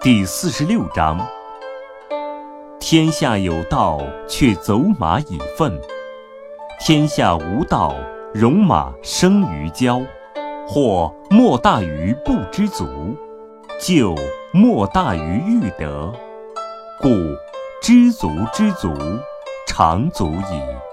第四十六章。天下有道却走马以粪天下无道戎马生于郊或莫大于不知足就莫大于欲得故知足之足常足矣。